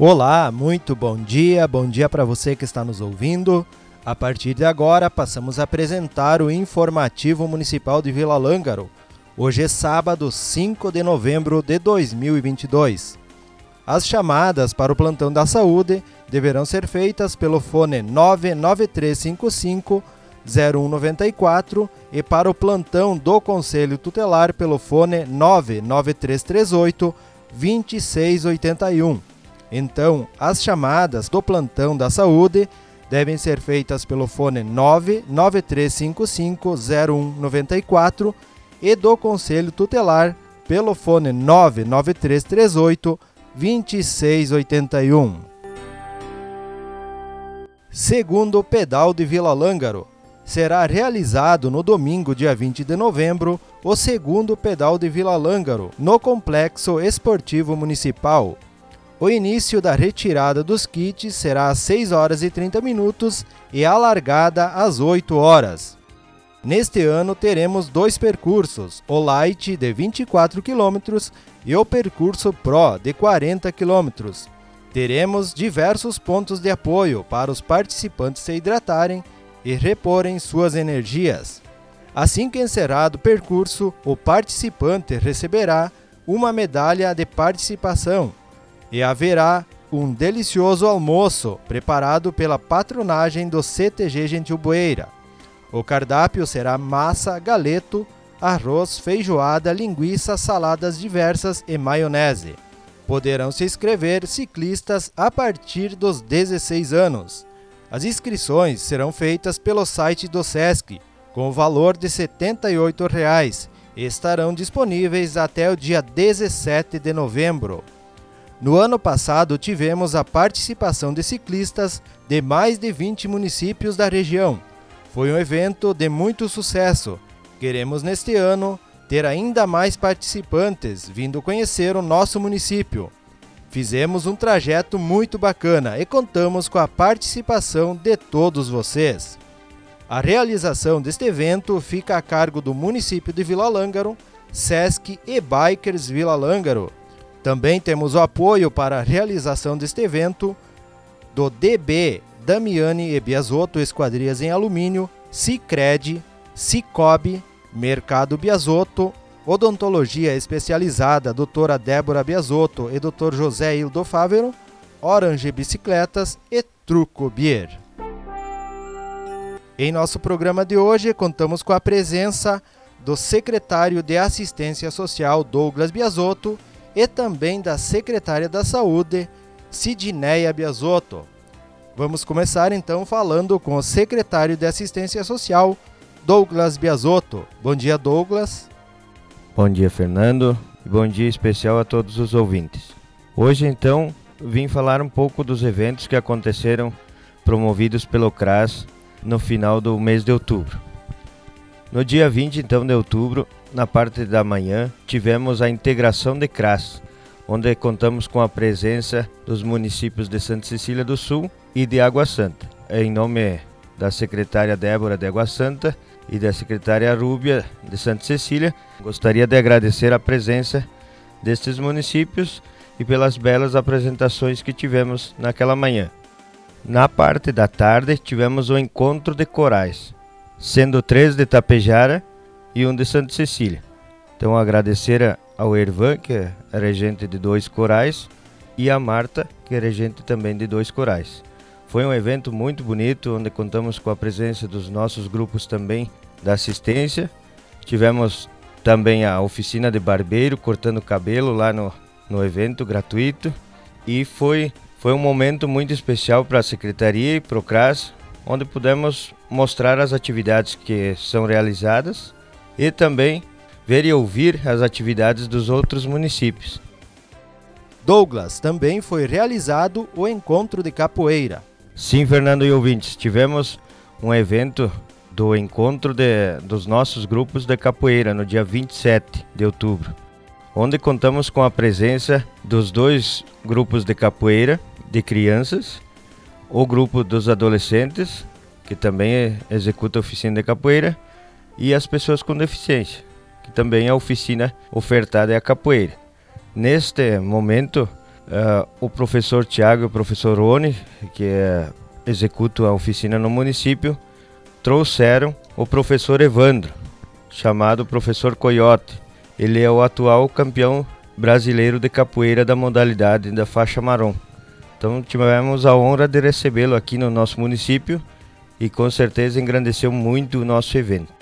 Olá, muito bom dia, bom dia para você que está nos ouvindo. A partir de agora, passamos a apresentar o informativo municipal de Vila Lângaro. Hoje é sábado, 5 de novembro de 2022. As chamadas para o plantão da saúde deverão ser feitas pelo fone 99355 0194 e para o plantão do Conselho Tutelar pelo fone 99338 2681. Então, as chamadas do plantão da saúde devem ser feitas pelo fone 99355 0194 e do Conselho Tutelar pelo fone 99338 2681. Segundo Pedal de Vila Lângaro, será realizado no domingo, dia 20 de novembro, o segundo Pedal de Vila Lângaro, no Complexo Esportivo Municipal. O início da retirada dos kits será às 6 horas e 30 minutos e a largada às 8 horas. Neste ano teremos dois percursos, o Light de 24 km e o percurso Pro de 40 km. Teremos diversos pontos de apoio para os participantes se hidratarem e reporem suas energias. Assim que encerrado o percurso, o participante receberá uma medalha de participação e haverá um delicioso almoço preparado pela patronagem do CTG Gentil Boeira. O cardápio será massa, galeto, arroz, feijoada, linguiça, saladas diversas e maionese. Poderão se inscrever ciclistas a partir dos 16 anos. As inscrições serão feitas pelo site do SESC, com o valor de 78 reais, e estarão disponíveis até o dia 17 de novembro. No ano passado, tivemos a participação de ciclistas de mais de 20 municípios da região. Foi um evento de muito sucesso. Queremos neste ano ter ainda mais participantes vindo conhecer o nosso município. Fizemos um trajeto muito bacana e contamos com a participação de todos vocês. A realização deste evento fica a cargo do município de Vila Lângaro, SESC e Bikers Vila Lângaro, também temos o apoio para a realização deste evento do DB Damiani e Biasotto Esquadrias em Alumínio, Cicred, Cicobi, Mercado Biasotto, Odontologia Especializada Doutora Débora Biasotto e Dr. José Hildo Fávero, Orange Bicicletas e Truco Bier. Em nosso programa de hoje, contamos com a presença do secretário de Assistência Social Douglas Biasotto e também da secretária da Saúde, Sidneia Biasotto. Vamos começar então falando com o secretário de Assistência Social, Douglas Biasotto. Bom dia, Douglas. Bom dia, Fernando. Bom dia especial a todos os ouvintes. Hoje, então, vim falar um pouco dos eventos que aconteceram promovidos pelo CRAS no final do mês de outubro. No dia 20 então de outubro, na parte da manhã, tivemos a integração de CRAS, onde contamos com a presença dos municípios de Santa Cecília do Sul e de Água Santa. Em nome da secretária Débora de Água Santa e da secretária Rúbia de Santa Cecília, gostaria de agradecer a presença destes municípios e pelas belas apresentações que tivemos naquela manhã. Na parte da tarde, tivemos o encontro de corais, sendo três de Tapejara e um de Santa Cecília. Então agradecer ao Ervan, que é regente de dois corais, e a Marta, que é regente também de dois corais. Foi um evento muito bonito, onde contamos com a presença dos nossos grupos também da assistência. Tivemos também a oficina de barbeiro, cortando cabelo lá no, no evento gratuito. E foi, foi um momento muito especial para a Secretaria e para o CRAS, onde pudemos mostrar as atividades que são realizadas e também ver e ouvir as atividades dos outros municípios. Douglas, também foi realizado o encontro de capoeira. Sim, Fernando e ouvintes, tivemos um evento do encontro de, dos nossos grupos de capoeira no dia 27 de outubro, onde contamos com a presença dos dois grupos de capoeira de crianças, o grupo dos adolescentes, que também executa oficina de capoeira, e as pessoas com deficiência, que também a oficina ofertada é a capoeira. Neste momento, uh, o professor Tiago e o professor Rony, que é, executam a oficina no município, trouxeram o professor Evandro, chamado professor Coyote. Ele é o atual campeão brasileiro de capoeira da modalidade da faixa marrom. Então tivemos a honra de recebê-lo aqui no nosso município e com certeza engrandeceu muito o nosso evento.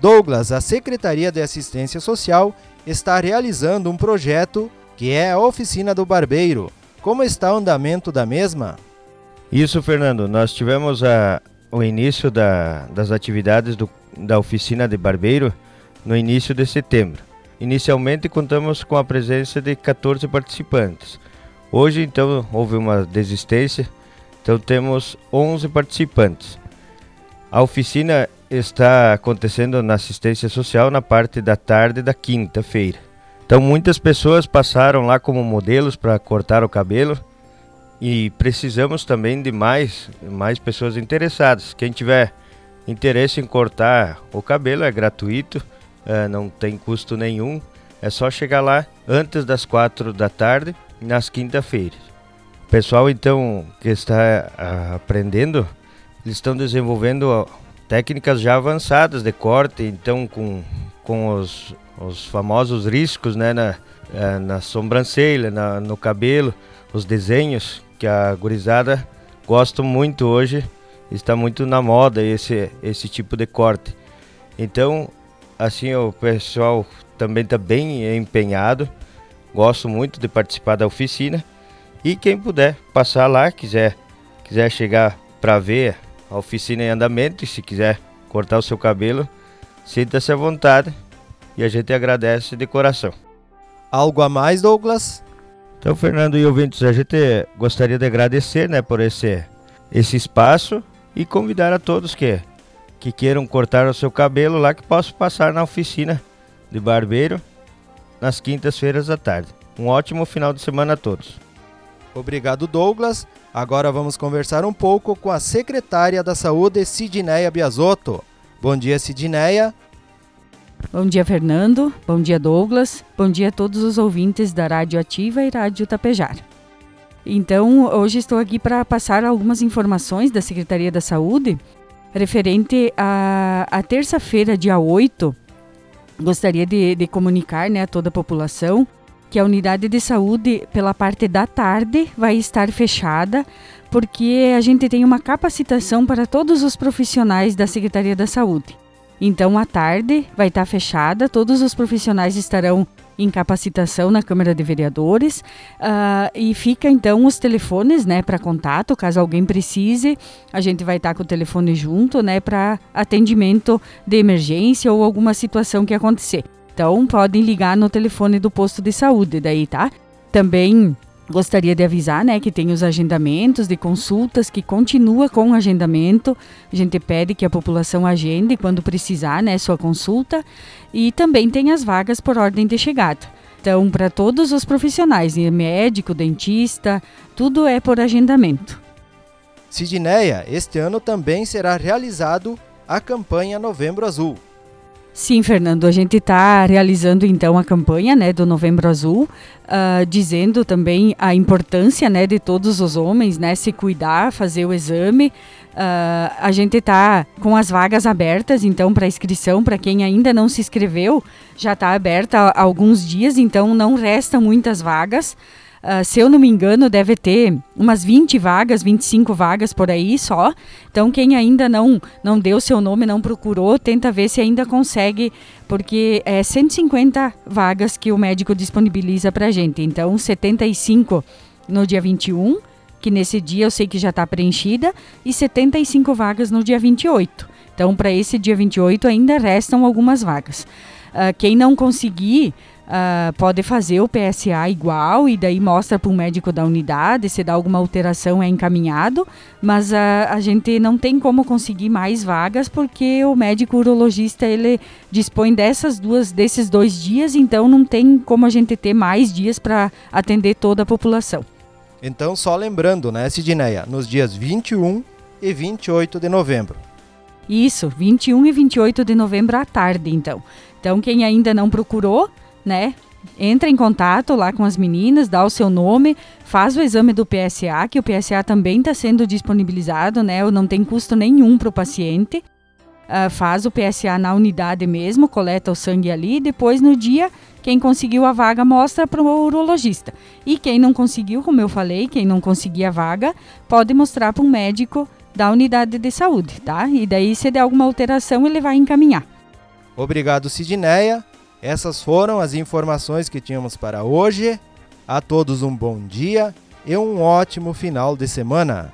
Douglas, a Secretaria de Assistência Social está realizando um projeto que é a Oficina do Barbeiro. Como está o andamento da mesma? Isso, Fernando. Nós tivemos a, o início da, das atividades do, da Oficina de Barbeiro no início de setembro. Inicialmente contamos com a presença de 14 participantes. Hoje, então, houve uma desistência, então temos 11 participantes. A oficina está acontecendo na assistência social na parte da tarde da quinta-feira. Então, muitas pessoas passaram lá como modelos para cortar o cabelo e precisamos também de mais, mais pessoas interessadas. Quem tiver interesse em cortar o cabelo é gratuito é, não tem custo nenhum. É só chegar lá antes das quatro da tarde, nas quinta-feiras. O pessoal, então, que está a, aprendendo, eles estão desenvolvendo técnicas já avançadas de corte, então, com, com os, os famosos riscos né, na, é, na sobrancelha, na, no cabelo, os desenhos que a gurizada gosta muito hoje, está muito na moda esse, esse tipo de corte. Então, assim o pessoal também está bem empenhado. Gosto muito de participar da oficina. E quem puder passar lá, quiser, quiser chegar para ver a oficina em andamento e se quiser cortar o seu cabelo, sinta-se à vontade e a gente agradece de coração. Algo a mais, Douglas? Então, Fernando e ouvintes, a gente gostaria de agradecer né, por esse, esse espaço e convidar a todos que que queiram cortar o seu cabelo lá que posso passar na oficina de barbeiro nas quintas-feiras à tarde. Um ótimo final de semana a todos. Obrigado, Douglas. Agora vamos conversar um pouco com a secretária da Saúde, Sidneia Biasotto. Bom dia, Sidneia. Bom dia, Fernando. Bom dia, Douglas. Bom dia a todos os ouvintes da Rádio Ativa e Rádio Tapejar. Então, hoje estou aqui para passar algumas informações da Secretaria da Saúde referente a, a terça-feira, dia 8, gostaria de, de comunicar né, a toda a população que a unidade de saúde, pela parte da tarde, vai estar fechada, porque a gente tem uma capacitação para todos os profissionais da Secretaria da Saúde. Então, à tarde vai estar fechada, todos os profissionais estarão em capacitação na Câmara de Vereadores uh, e fica então os telefones, né, para contato, caso alguém precise, a gente vai estar com o telefone junto, né, para atendimento de emergência ou alguma situação que acontecer. Então, podem ligar no telefone do posto de saúde daí, tá? Também Gostaria de avisar, né, que tem os agendamentos de consultas que continua com o agendamento. A gente pede que a população agende quando precisar, né, sua consulta e também tem as vagas por ordem de chegada. Então, para todos os profissionais, médico, dentista, tudo é por agendamento. Sidneia, este ano também será realizado a campanha Novembro Azul. Sim, Fernando, a gente está realizando então a campanha né, do Novembro Azul, uh, dizendo também a importância né, de todos os homens né, se cuidar, fazer o exame. Uh, a gente está com as vagas abertas, então, para inscrição, para quem ainda não se inscreveu, já está aberta há alguns dias, então não restam muitas vagas. Uh, se eu não me engano, deve ter umas 20 vagas, 25 vagas por aí só. Então, quem ainda não, não deu seu nome, não procurou, tenta ver se ainda consegue, porque é 150 vagas que o médico disponibiliza para a gente. Então, 75 no dia 21, que nesse dia eu sei que já está preenchida, e 75 vagas no dia 28. Então, para esse dia 28 ainda restam algumas vagas. Uh, quem não conseguir Uh, pode fazer o PSA igual e daí mostra para o médico da unidade, se dá alguma alteração é encaminhado, mas uh, a gente não tem como conseguir mais vagas porque o médico urologista ele dispõe dessas duas, desses dois dias, então não tem como a gente ter mais dias para atender toda a população. Então, só lembrando, né, Sidneia, nos dias 21 e 28 de novembro. Isso, 21 e 28 de novembro à tarde, então. Então, quem ainda não procurou, né? entra em contato lá com as meninas, dá o seu nome, faz o exame do PSA, que o PSA também está sendo disponibilizado, né? Não tem custo nenhum para o paciente. Uh, faz o PSA na unidade mesmo, coleta o sangue ali, depois no dia, quem conseguiu a vaga mostra para o urologista. E quem não conseguiu, como eu falei, quem não conseguir a vaga, pode mostrar para um médico da unidade de saúde, tá? E daí, se der alguma alteração, ele vai encaminhar. Obrigado, Sidneia. Essas foram as informações que tínhamos para hoje. A todos um bom dia e um ótimo final de semana.